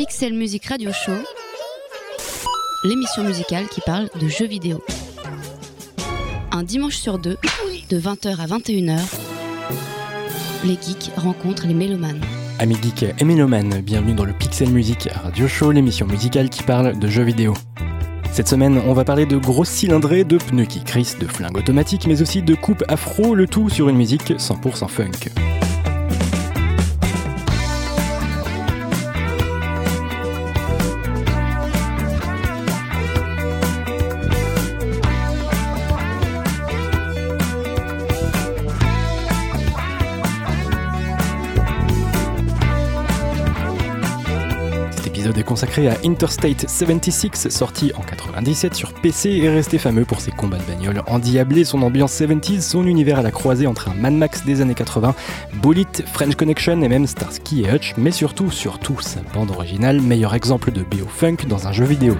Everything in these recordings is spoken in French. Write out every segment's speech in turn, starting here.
Pixel Music Radio Show, l'émission musicale qui parle de jeux vidéo. Un dimanche sur deux, de 20h à 21h, les geeks rencontrent les mélomanes. Amis geeks et mélomanes, bienvenue dans le Pixel Music Radio Show, l'émission musicale qui parle de jeux vidéo. Cette semaine, on va parler de grosses cylindrées, de pneus qui crissent, de flingues automatiques, mais aussi de coupes afro, le tout sur une musique 100% funk. Consacré à Interstate 76, sorti en 97 sur PC et resté fameux pour ses combats de bagnole endiablés, son ambiance 70s, son univers à la croisée entre un Mad Max des années 80, Bullet, French Connection et même Starsky et Hutch, mais surtout, surtout sa bande originale, meilleur exemple de bio-funk dans un jeu vidéo.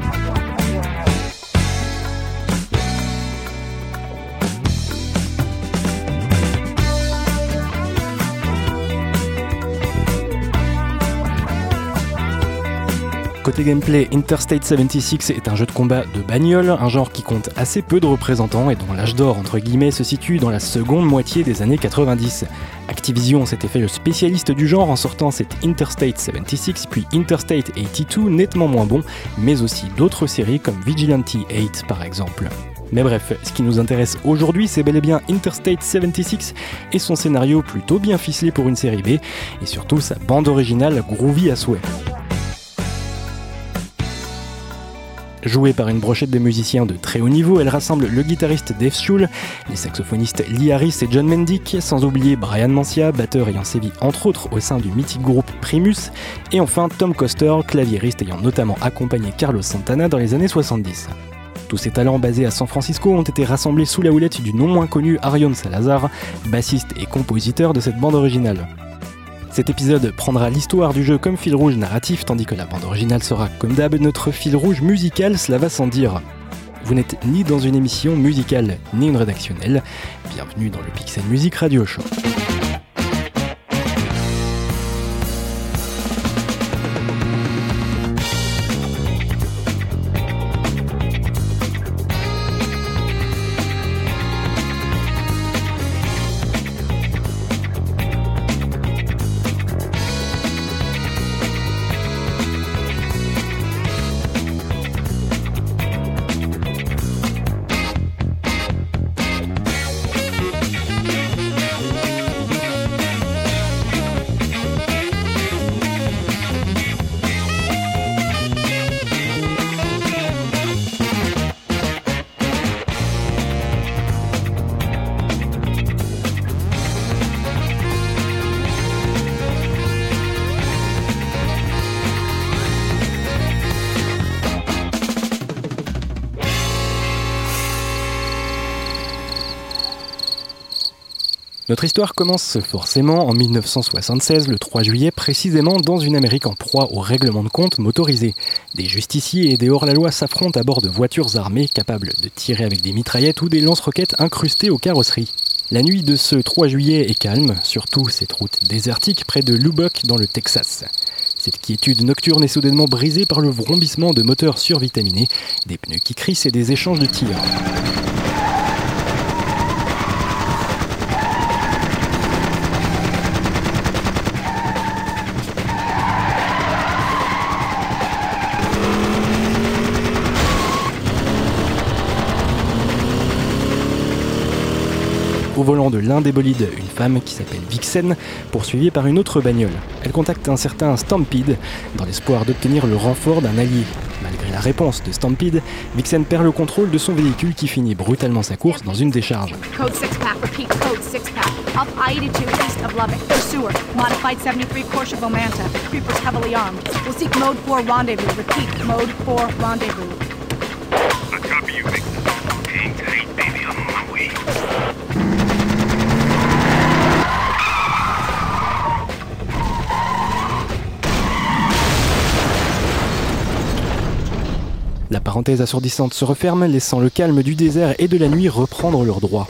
Côté gameplay, Interstate 76 est un jeu de combat de bagnole, un genre qui compte assez peu de représentants et dont l'âge d'or entre guillemets se situe dans la seconde moitié des années 90. Activision s'était fait le spécialiste du genre en sortant cette Interstate 76 puis Interstate 82 nettement moins bon, mais aussi d'autres séries comme Vigilante 8 par exemple. Mais bref, ce qui nous intéresse aujourd'hui, c'est bel et bien Interstate 76 et son scénario plutôt bien ficelé pour une série B, et surtout sa bande originale groovy à souhait. Jouée par une brochette de musiciens de très haut niveau, elle rassemble le guitariste Dave Schul, les saxophonistes Lee Harris et John Mendick, sans oublier Brian Mancia, batteur ayant sévi entre autres au sein du mythique groupe Primus, et enfin Tom Coster, claviériste ayant notamment accompagné Carlos Santana dans les années 70. Tous ces talents basés à San Francisco ont été rassemblés sous la houlette du non moins connu Arion Salazar, bassiste et compositeur de cette bande originale. Cet épisode prendra l'histoire du jeu comme fil rouge narratif, tandis que la bande originale sera, comme d'hab, notre fil rouge musical, cela va sans dire. Vous n'êtes ni dans une émission musicale, ni une rédactionnelle. Bienvenue dans le Pixel Music Radio Show. Notre histoire commence forcément en 1976, le 3 juillet, précisément dans une Amérique en proie au règlement de compte motorisé. Des justiciers et des hors-la-loi s'affrontent à bord de voitures armées capables de tirer avec des mitraillettes ou des lance-roquettes incrustées aux carrosseries. La nuit de ce 3 juillet est calme, surtout cette route désertique près de Lubbock dans le Texas. Cette quiétude nocturne est soudainement brisée par le vrombissement de moteurs survitaminés, des pneus qui crissent et des échanges de tirs. Au volant de l'un des bolides, une femme qui s'appelle Vixen, poursuivie par une autre bagnole. Elle contacte un certain Stampede dans l'espoir d'obtenir le renfort d'un allié. Malgré la réponse de Stampede, Vixen perd le contrôle de son véhicule qui finit brutalement sa course dans une décharge. Code 6 pack, repeat, code 6 pack. Up I-82 east of Lubbock. Pursuer, modified 73 Porsche Vomanta. Creepers heavily armed. We'll seek mode 4 rendezvous. Repeat, mode 4 rendezvous. La parenthèse assourdissante se referme, laissant le calme du désert et de la nuit reprendre leurs droits.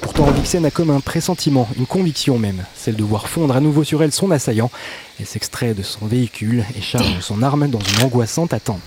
Pourtant, Vixen a comme un pressentiment, une conviction même, celle de voir fondre à nouveau sur elle son assaillant. Elle s'extrait de son véhicule et charge son arme dans une angoissante attente.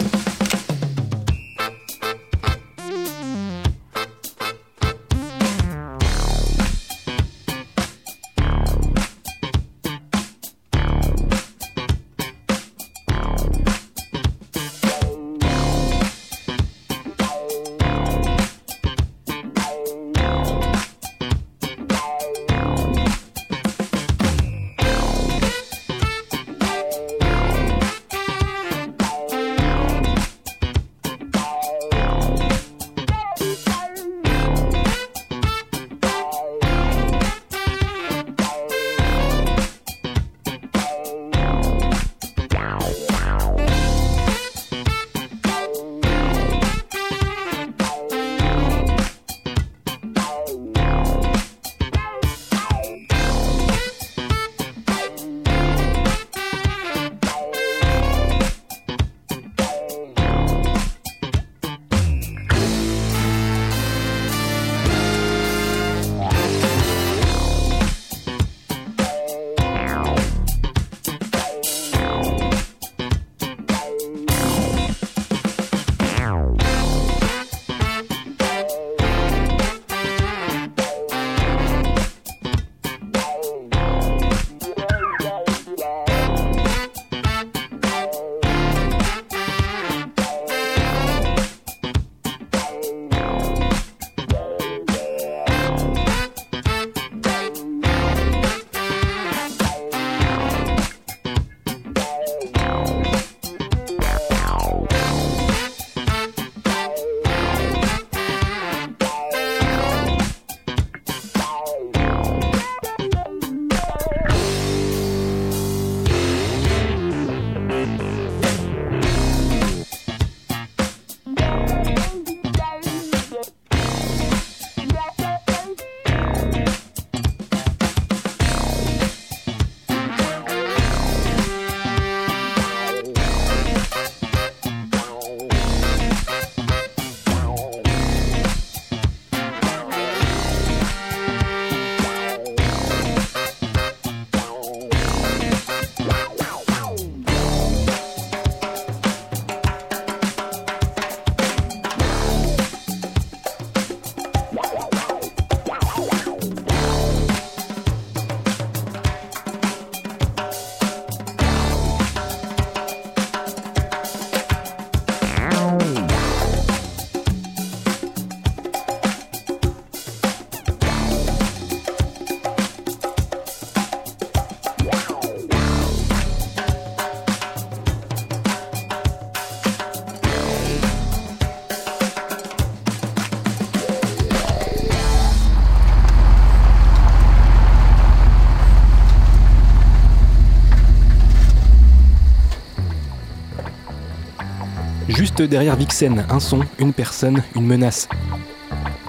Derrière Vixen, un son, une personne, une menace.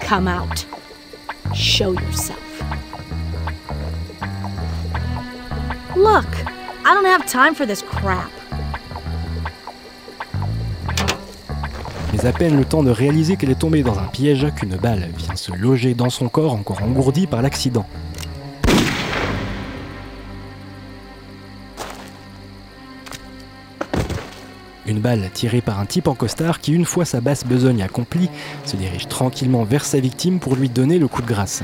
Come out. Show yourself. Look, I don't have time for this crap. Mais à peine le temps de réaliser qu'elle est tombée dans un piège qu'une balle vient se loger dans son corps encore engourdi par l'accident. Une balle tirée par un type en costard qui, une fois sa basse besogne accomplie, se dirige tranquillement vers sa victime pour lui donner le coup de grâce.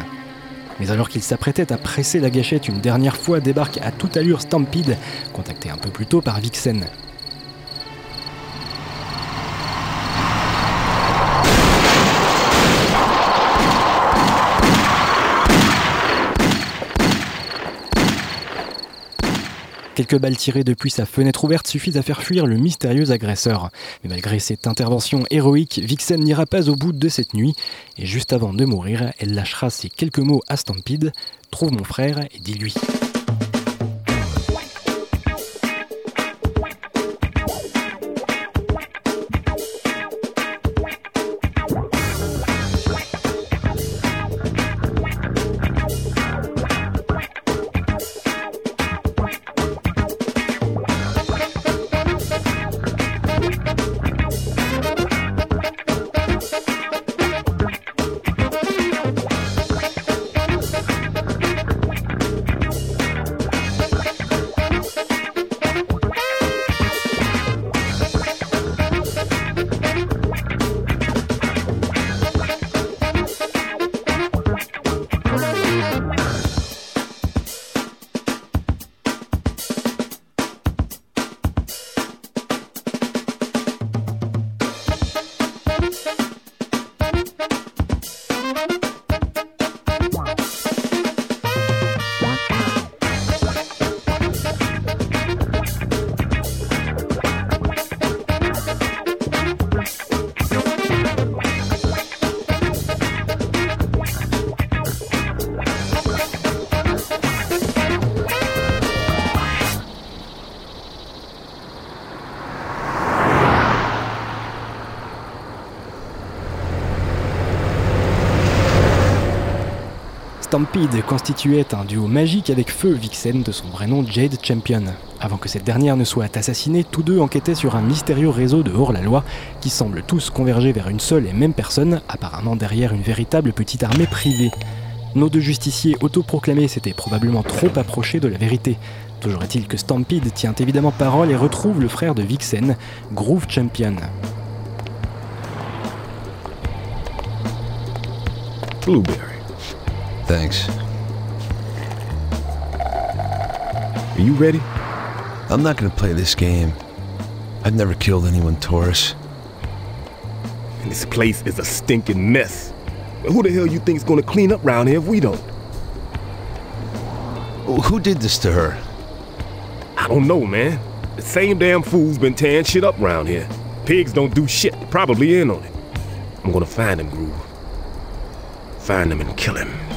Mais alors qu'il s'apprêtait à presser la gâchette une dernière fois, débarque à toute allure Stampede, contacté un peu plus tôt par Vixen. Quelques balles tirées depuis sa fenêtre ouverte suffisent à faire fuir le mystérieux agresseur. Mais malgré cette intervention héroïque, Vixen n'ira pas au bout de cette nuit, et juste avant de mourir, elle lâchera ces quelques mots à Stampede Trouve mon frère et dis-lui. Stampede constituait un duo magique avec Feu Vixen de son vrai nom Jade Champion. Avant que cette dernière ne soit assassinée, tous deux enquêtaient sur un mystérieux réseau de hors-la-loi qui semble tous converger vers une seule et même personne, apparemment derrière une véritable petite armée privée. Nos deux justiciers autoproclamés s'étaient probablement trop approchés de la vérité. Toujours est-il que Stampede tient évidemment parole et retrouve le frère de Vixen, Groove Champion. Thanks. Are you ready? I'm not gonna play this game. I've never killed anyone, Taurus. And this place is a stinking mess. Who the hell you think's gonna clean up round here if we don't? Who did this to her? I don't know, man. The same damn fool's been tearing shit up round here. Pigs don't do shit. Probably in on it. I'm gonna find him, Groove. Find him and kill him.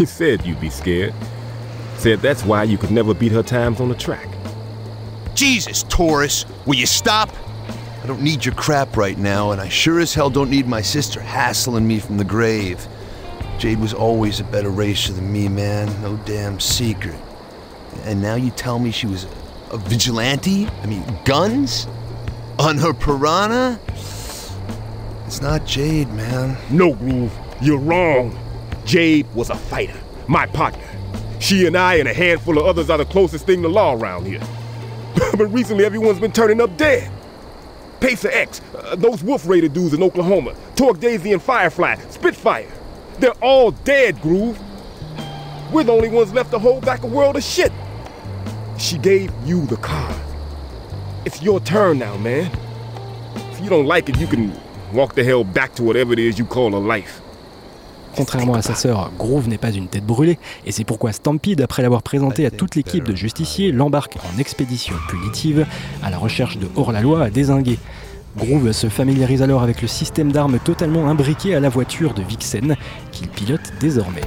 She said you'd be scared. Said that's why you could never beat her times on the track. Jesus, Taurus, will you stop? I don't need your crap right now, and I sure as hell don't need my sister hassling me from the grave. Jade was always a better racer than me, man. No damn secret. And now you tell me she was a vigilante? I mean, guns? On her piranha? It's not Jade, man. No, Groove, you're wrong. Jade was a fighter, my partner. She and I and a handful of others are the closest thing to law around here. but recently, everyone's been turning up dead. Pacer X, uh, those Wolf Raider dudes in Oklahoma, Torque Daisy and Firefly, Spitfire. They're all dead, Groove. We're the only ones left to hold back a world of shit. She gave you the car. It's your turn now, man. If you don't like it, you can walk the hell back to whatever it is you call a life. Contrairement à sa sœur, Groove n'est pas une tête brûlée, et c'est pourquoi Stampede, après l'avoir présenté à toute l'équipe de justiciers, l'embarque en expédition punitive à la recherche de hors-la-loi à désinguer. Groove se familiarise alors avec le système d'armes totalement imbriqué à la voiture de Vixen, qu'il pilote désormais.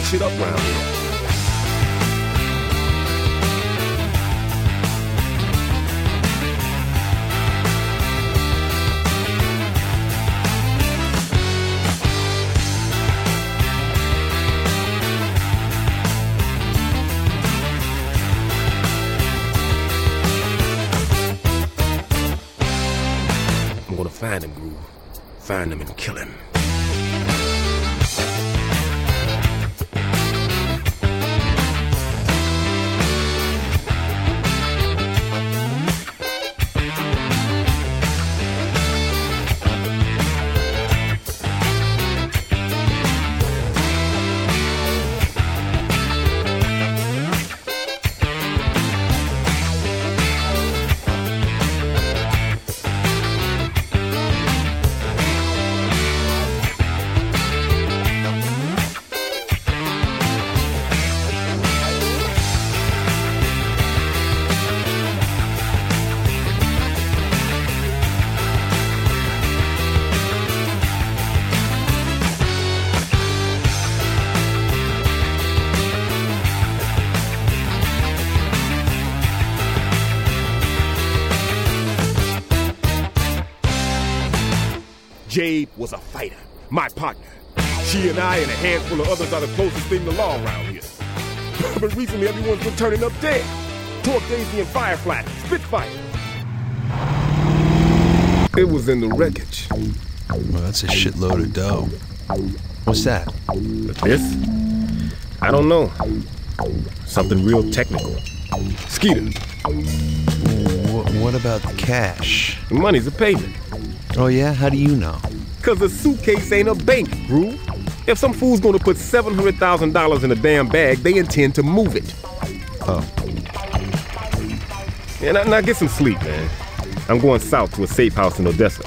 Tearing shit up round here. Find him, Groove. Find him and kill him. I and a handful of others are the closest thing to law around here. but recently, everyone's been turning up dead. Torque Daisy and Firefly, Spitfire. It was in the wreckage. Well, that's a shitload of dough. What's that? This? I don't know. Something real technical. Skeeter, Wh- what about the cash? the money's a payment. Oh, yeah? How do you know? Cause a suitcase ain't a bank, Groove. If some fool's gonna put $700,000 in a damn bag, they intend to move it. Oh. Yeah, now, now get some sleep, man. I'm going south to a safe house in Odessa.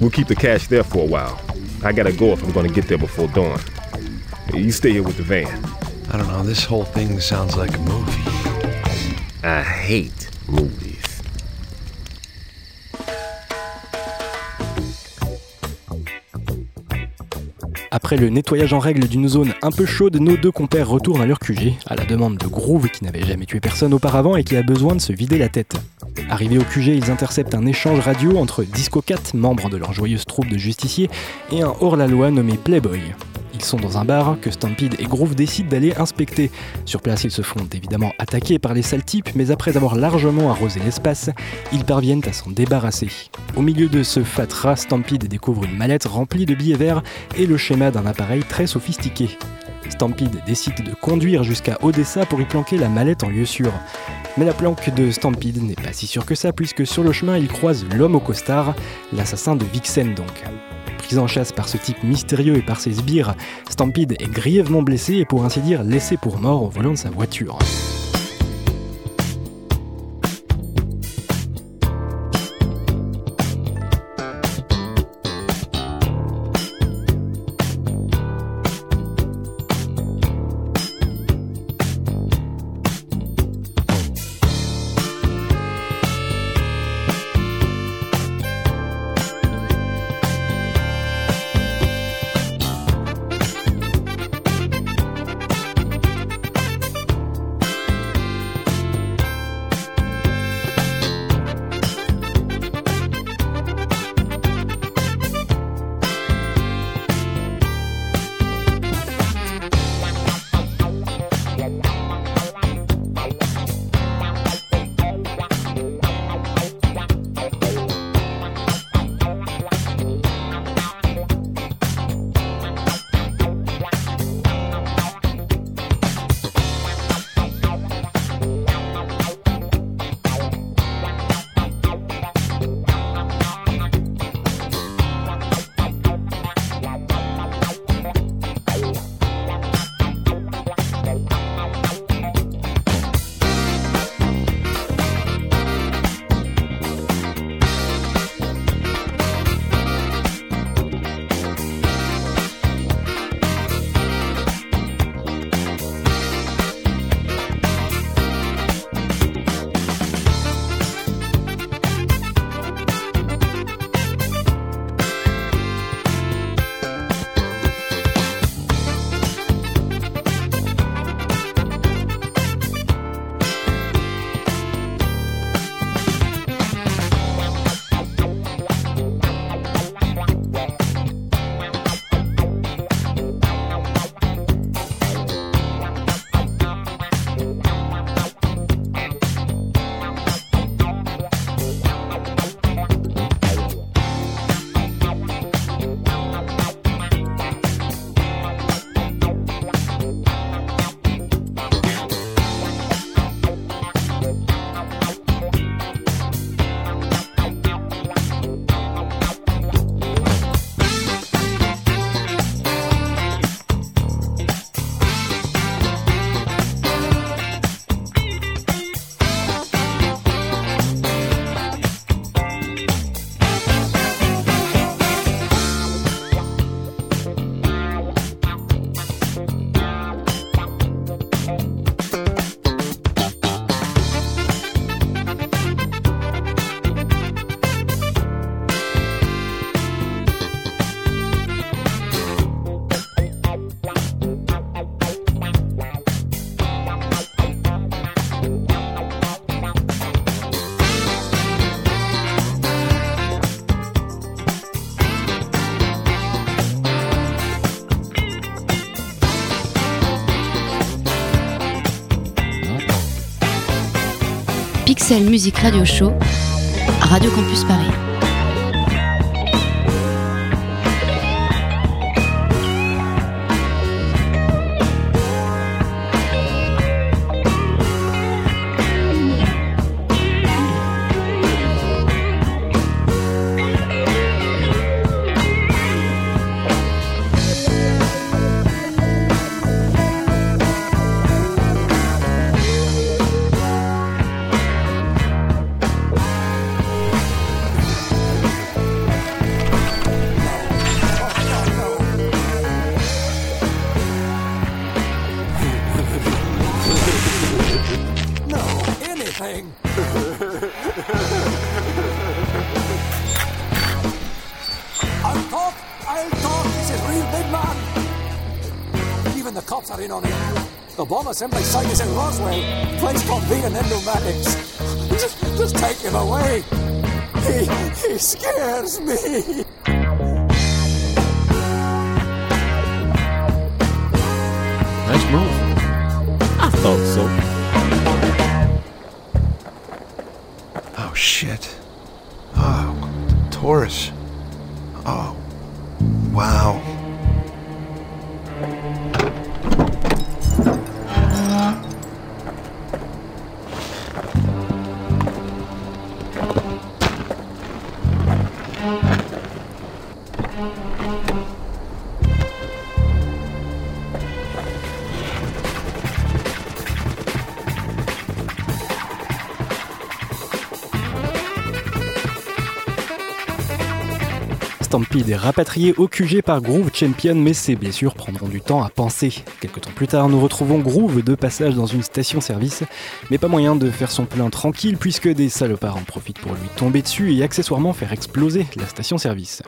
We'll keep the cash there for a while. I gotta go if I'm gonna get there before dawn. You stay here with the van. I don't know. This whole thing sounds like a movie. I hate movies. Après le nettoyage en règle d'une zone un peu chaude, nos deux compères retournent à leur QG, à la demande de Groove qui n'avait jamais tué personne auparavant et qui a besoin de se vider la tête. Arrivés au QG, ils interceptent un échange radio entre Disco Cat, membre de leur joyeuse troupe de justiciers, et un hors-la-loi nommé Playboy. Ils sont dans un bar que Stampede et Groove décident d'aller inspecter. Sur place, ils se font évidemment attaquer par les sales types, mais après avoir largement arrosé l'espace, ils parviennent à s'en débarrasser. Au milieu de ce fatras, Stampede découvre une mallette remplie de billets verts et le schéma d'un appareil très sophistiqué. Stampede décide de conduire jusqu'à Odessa pour y planquer la mallette en lieu sûr. Mais la planque de Stampede n'est pas si sûre que ça, puisque sur le chemin, il croise l'homme au costard, l'assassin de Vixen donc. Pris en chasse par ce type mystérieux et par ses sbires, Stampede est grièvement blessé et pour ainsi dire laissé pour mort au volant de sa voiture. Pixel Music Radio Show, Radio Campus Paris. Assembly site is in Roswell. Place called V and Pneumatics. Just, just take him away. He, he scares me. Nice move. I thought so. Oh, shit. Oh, Taurus. Oh, wow. Stampede est rapatrié au QG par Groove Champion, mais ses blessures prendront du temps à penser. Quelque temps plus tard, nous retrouvons Groove de passage dans une station-service, mais pas moyen de faire son plein tranquille puisque des salopards en profitent pour lui tomber dessus et accessoirement faire exploser la station-service.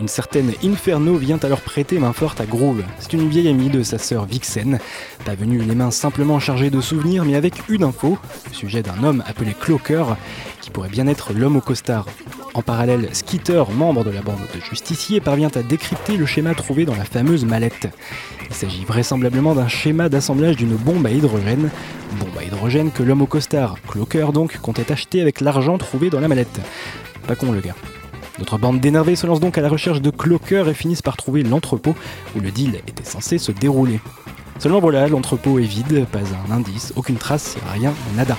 Une certaine Inferno vient alors prêter main forte à Groove. C'est une vieille amie de sa sœur Vixen, pas venue les mains simplement chargées de souvenirs, mais avec une info, le sujet d'un homme appelé Cloaker, qui pourrait bien être l'homme au costard. En parallèle, Skeeter, membre de la bande de justiciers, parvient à décrypter le schéma trouvé dans la fameuse mallette. Il s'agit vraisemblablement d'un schéma d'assemblage d'une bombe à hydrogène, bombe à hydrogène que l'homme au costard, Cloaker donc, comptait acheter avec l'argent trouvé dans la mallette. Pas con le gars. Notre bande d'énervés se lance donc à la recherche de Cloaker et finissent par trouver l'entrepôt où le deal était censé se dérouler. Seulement voilà, l'entrepôt est vide, pas un indice, aucune trace, rien, nada.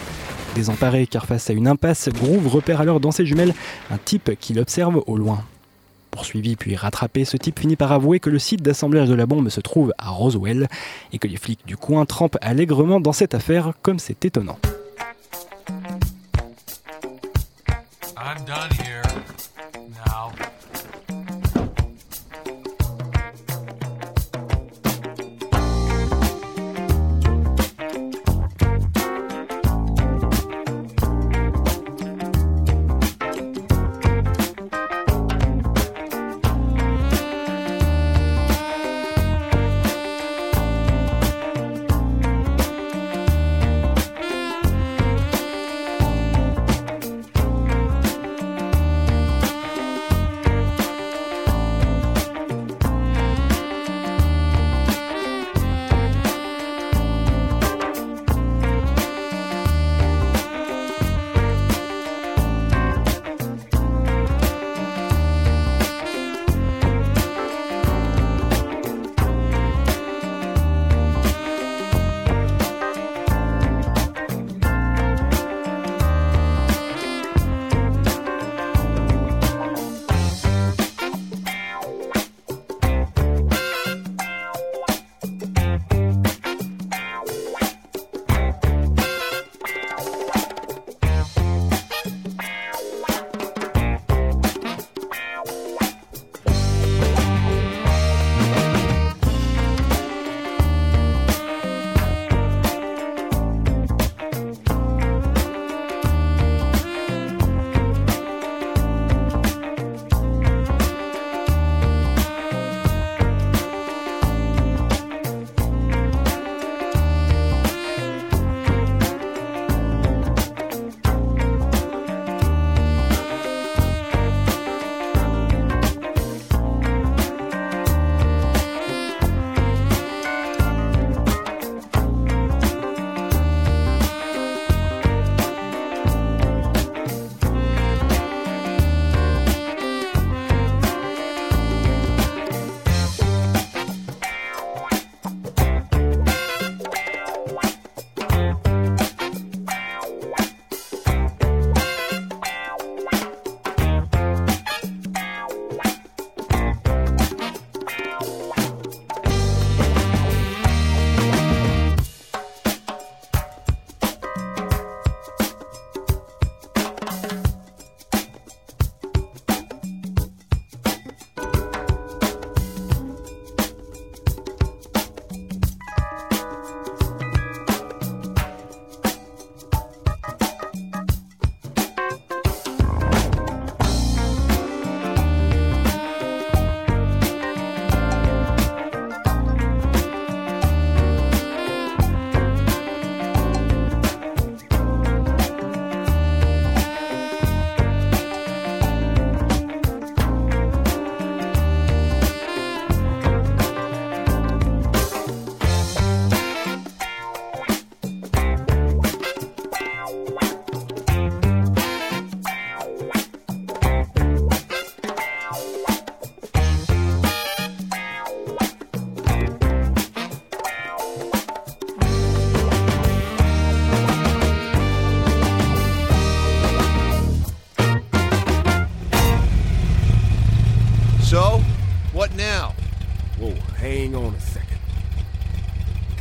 Désemparé car face à une impasse, Groove repère alors dans ses jumelles un type qu'il observe au loin. Poursuivi puis rattrapé, ce type finit par avouer que le site d'assemblage de la bombe se trouve à Roswell et que les flics du coin trempent allègrement dans cette affaire comme c'est étonnant.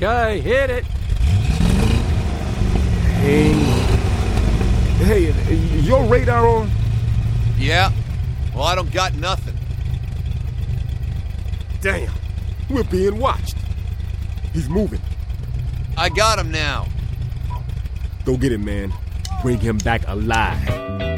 Okay, hit it. Hey. Hey, your radar on? Yeah? Well, I don't got nothing. Damn. We're being watched. He's moving. I got him now. Go get him, man. Bring him back alive.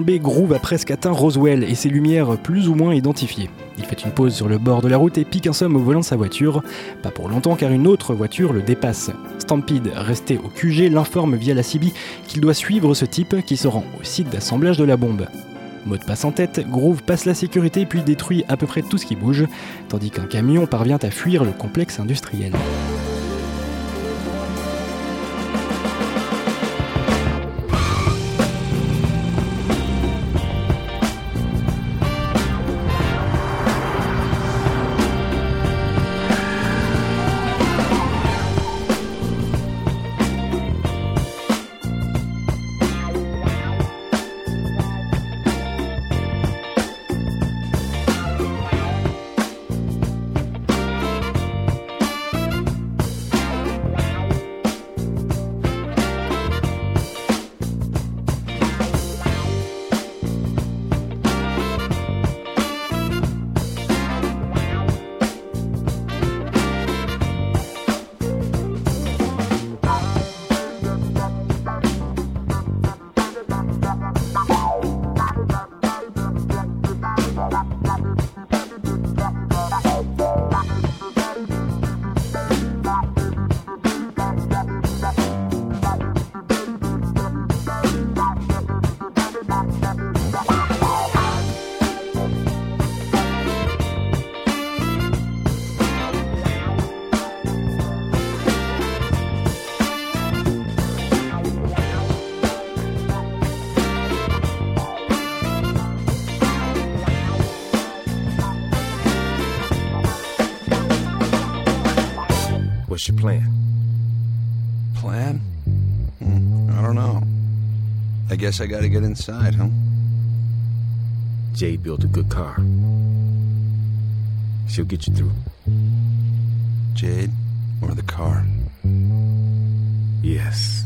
Groove a presque atteint Roswell et ses lumières plus ou moins identifiées. Il fait une pause sur le bord de la route et pique un somme au volant de sa voiture. Pas pour longtemps car une autre voiture le dépasse. Stampede, resté au QG, l'informe via la CB qu'il doit suivre ce type qui se rend au site d'assemblage de la bombe. Mot de passe en tête, Groove passe la sécurité puis détruit à peu près tout ce qui bouge, tandis qu'un camion parvient à fuir le complexe industriel. What's your plan? Plan? Hmm, I don't know. I guess I gotta get inside, huh? Jade built a good car. She'll get you through. Jade or the car? Yes.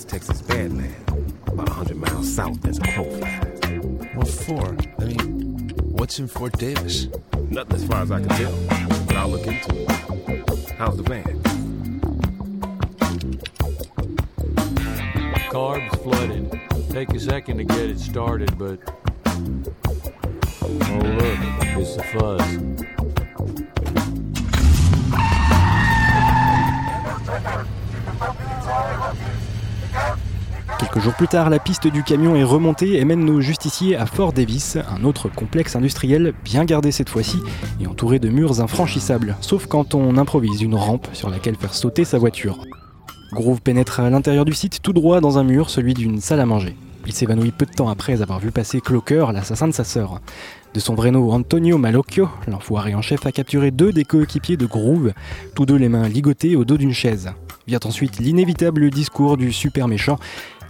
West Texas Badlands, about 100 miles south as a crow flies. What for? I mean, what's in Fort Davis? Nothing as far as I can tell, but I'll look into it. How's the van? Carb's flooded. Take a second to get it started, but. Oh, look, it's the fuzz. Quelques jours plus tard, la piste du camion est remontée et mène nos justiciers à Fort Davis, un autre complexe industriel bien gardé cette fois-ci et entouré de murs infranchissables, sauf quand on improvise une rampe sur laquelle faire sauter sa voiture. Groove pénètre à l'intérieur du site tout droit dans un mur, celui d'une salle à manger. Il s'évanouit peu de temps après avoir vu passer Clocker, l'assassin de sa sœur. De son vrai nom Antonio Malocchio, l'enfoiré en chef a capturé deux des coéquipiers de Groove, tous deux les mains ligotées au dos d'une chaise. Vient ensuite l'inévitable discours du super méchant,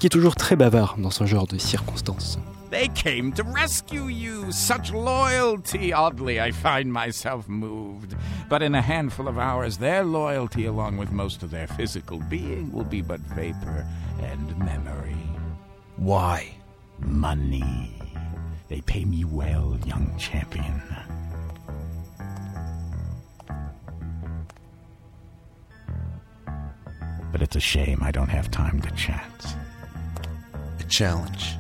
qui est toujours très bavard dans ce genre de circonstances. They came to rescue you. Such loyalty. Oddly, I find myself moved. But in a handful of hours, their loyalty, along with most of their physical being, will be but vapor and memory. Why? Money. They pay me well, young champion. But it's a shame I don't have time to chat. Challenge.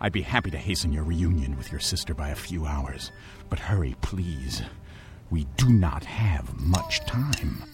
I'd be happy to hasten your reunion with your sister by a few hours. But hurry, please. We do not have much time.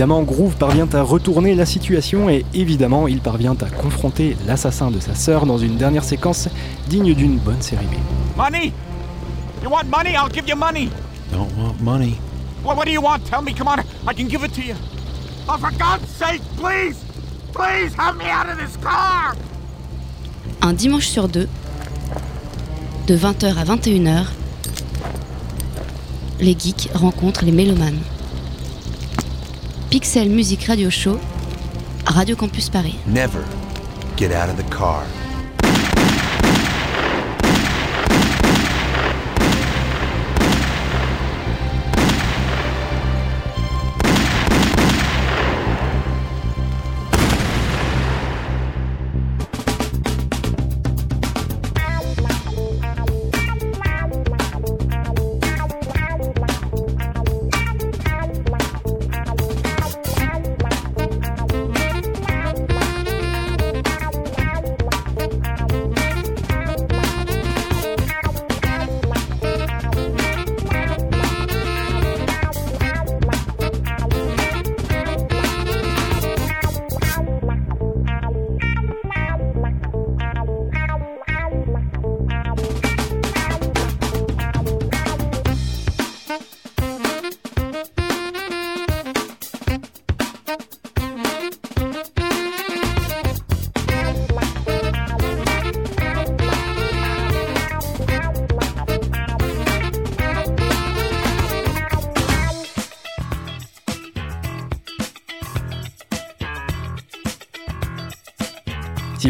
Évidemment, Groove parvient à retourner la situation et évidemment, il parvient à confronter l'assassin de sa sœur dans une dernière séquence digne d'une bonne série B. Money? You want money? I'll give you money. Don't want money. Well, what do you want? Tell me. Come on. I can give it to you. Oh, for God's sake, please! Please help me out of this car! Un dimanche sur deux, de 20h à 21h, les geeks rencontrent les mélomanes. Pixel Music Radio Show, Radio Campus Paris. Never get out of the car.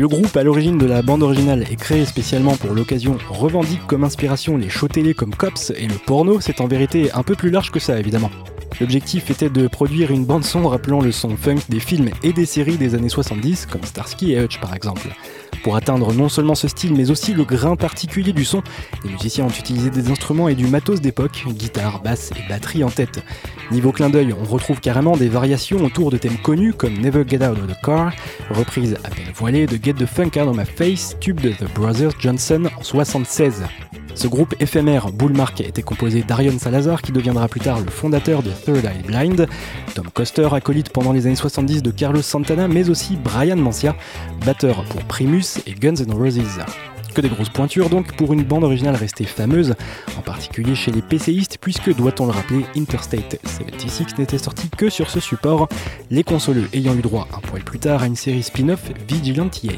Le groupe à l'origine de la bande originale est créé spécialement pour l'occasion revendique comme inspiration les shows télé comme Cops et le porno, c'est en vérité un peu plus large que ça évidemment. L'objectif était de produire une bande son rappelant le son funk des films et des séries des années 70 comme Starsky et Hutch par exemple. Pour atteindre non seulement ce style mais aussi le grain particulier du son, les musiciens ont utilisé des instruments et du matos d'époque, guitare, basse et batterie en tête. Niveau clin d'œil, on retrouve carrément des variations autour de thèmes connus comme Never Get Out of the Car, reprise à peine voilée de Get the Funk Out of My Face, tube de The Brothers Johnson en 76. Ce groupe éphémère, Bullmark, était composé d'Arion Salazar, qui deviendra plus tard le fondateur de Third Eye Blind, Tom Coster, acolyte pendant les années 70 de Carlos Santana, mais aussi Brian Mancia, batteur pour Primus et Guns N' Roses. Que des grosses pointures donc pour une bande originale restée fameuse, en particulier chez les PCistes, puisque, doit-on le rappeler, Interstate 76 n'était sorti que sur ce support, les consoleux ayant eu droit un poil plus tard à une série spin-off Vigilante Et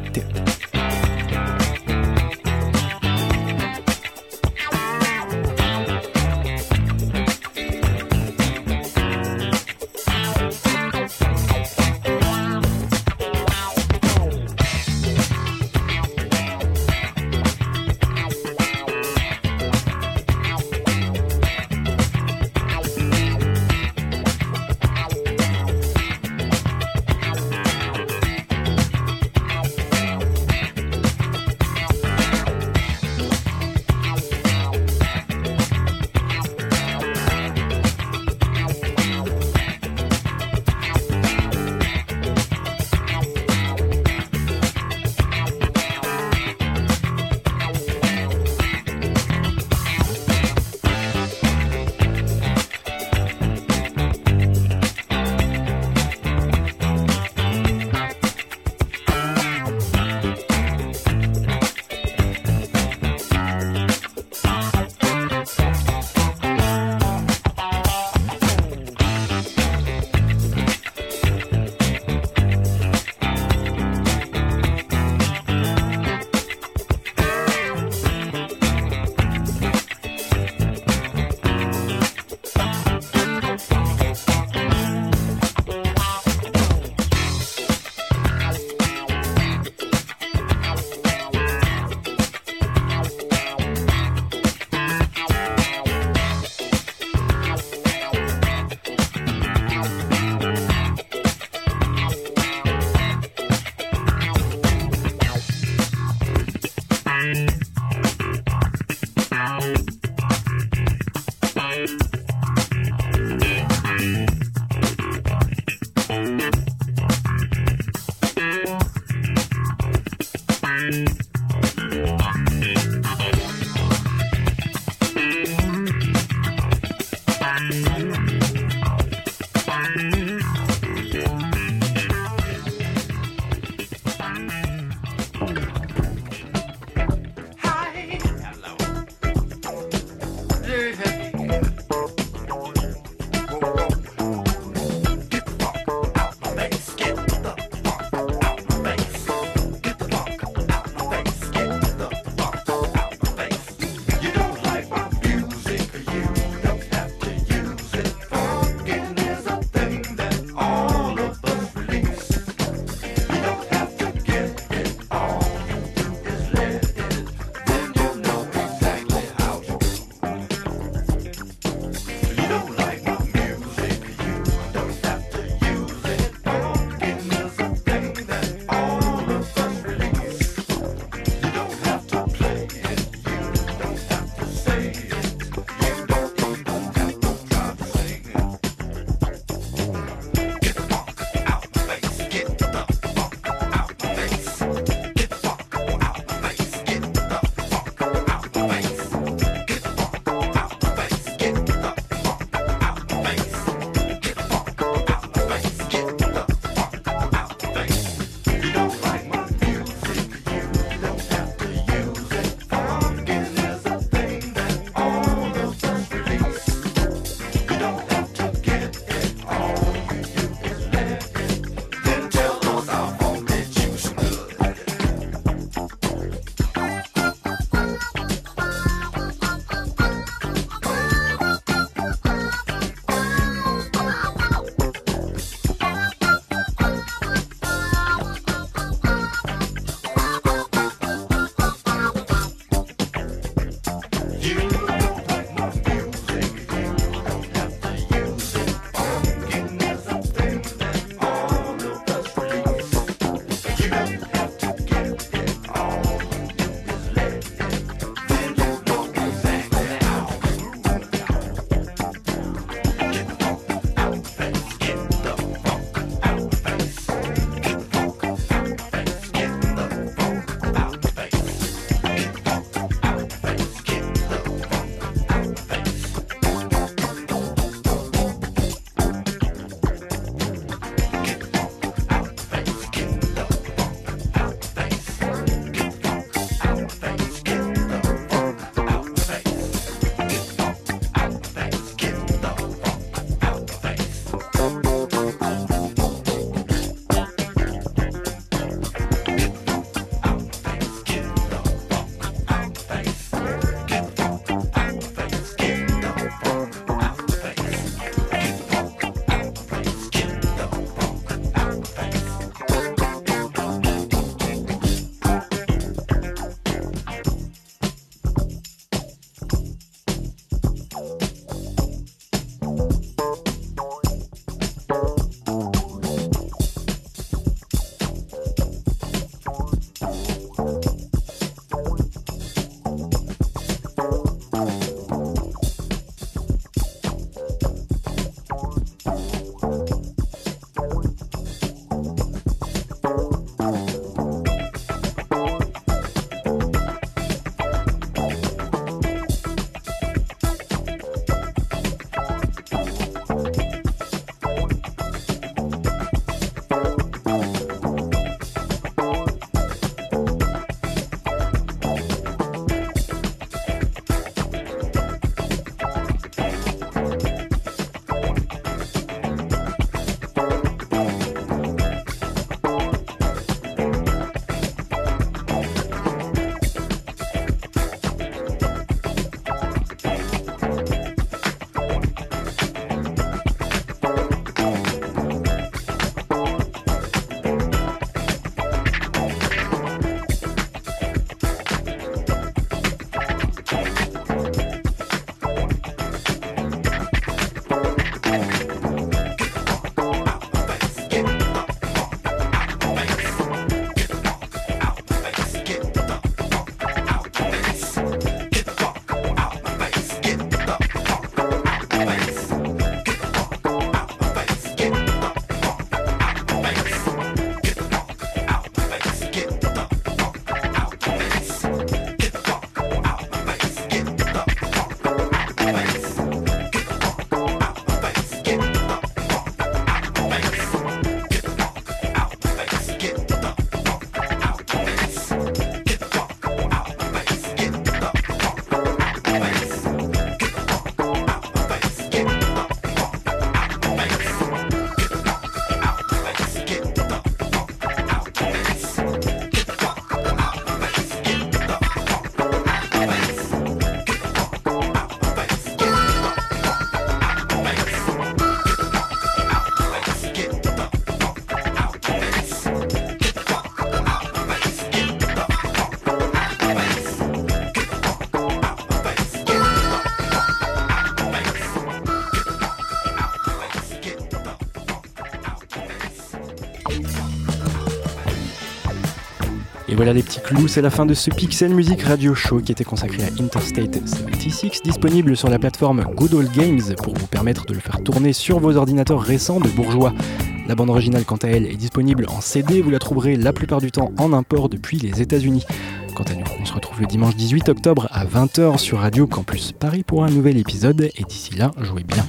voilà les petits clous, c'est la fin de ce Pixel Music Radio Show qui était consacré à Interstate 76, disponible sur la plateforme Good Old Games pour vous permettre de le faire tourner sur vos ordinateurs récents de bourgeois. La bande originale, quant à elle, est disponible en CD, vous la trouverez la plupart du temps en import depuis les États-Unis. Quant à nous, on se retrouve le dimanche 18 octobre à 20h sur Radio Campus Paris pour un nouvel épisode, et d'ici là, jouez bien.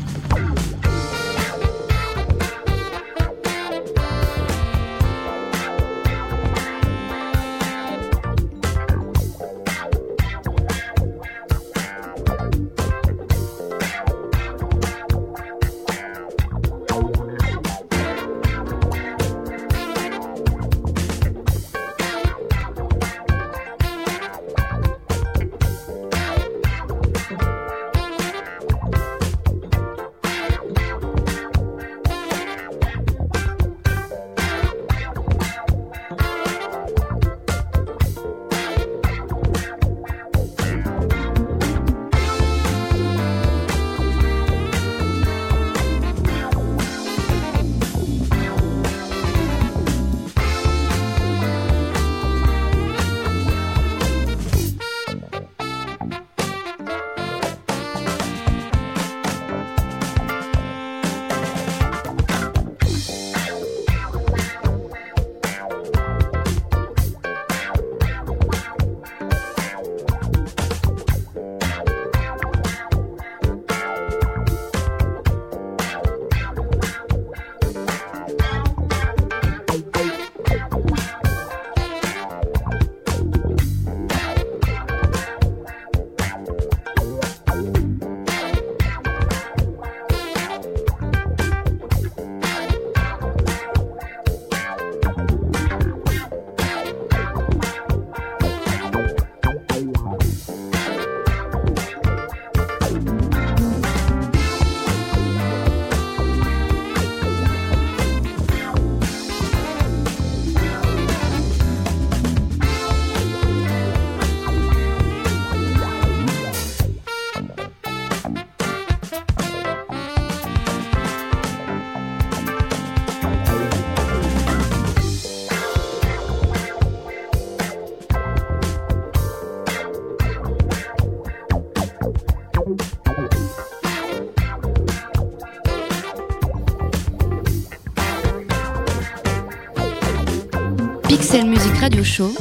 Radio Show,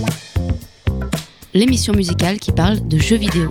l'émission musicale qui parle de jeux vidéo.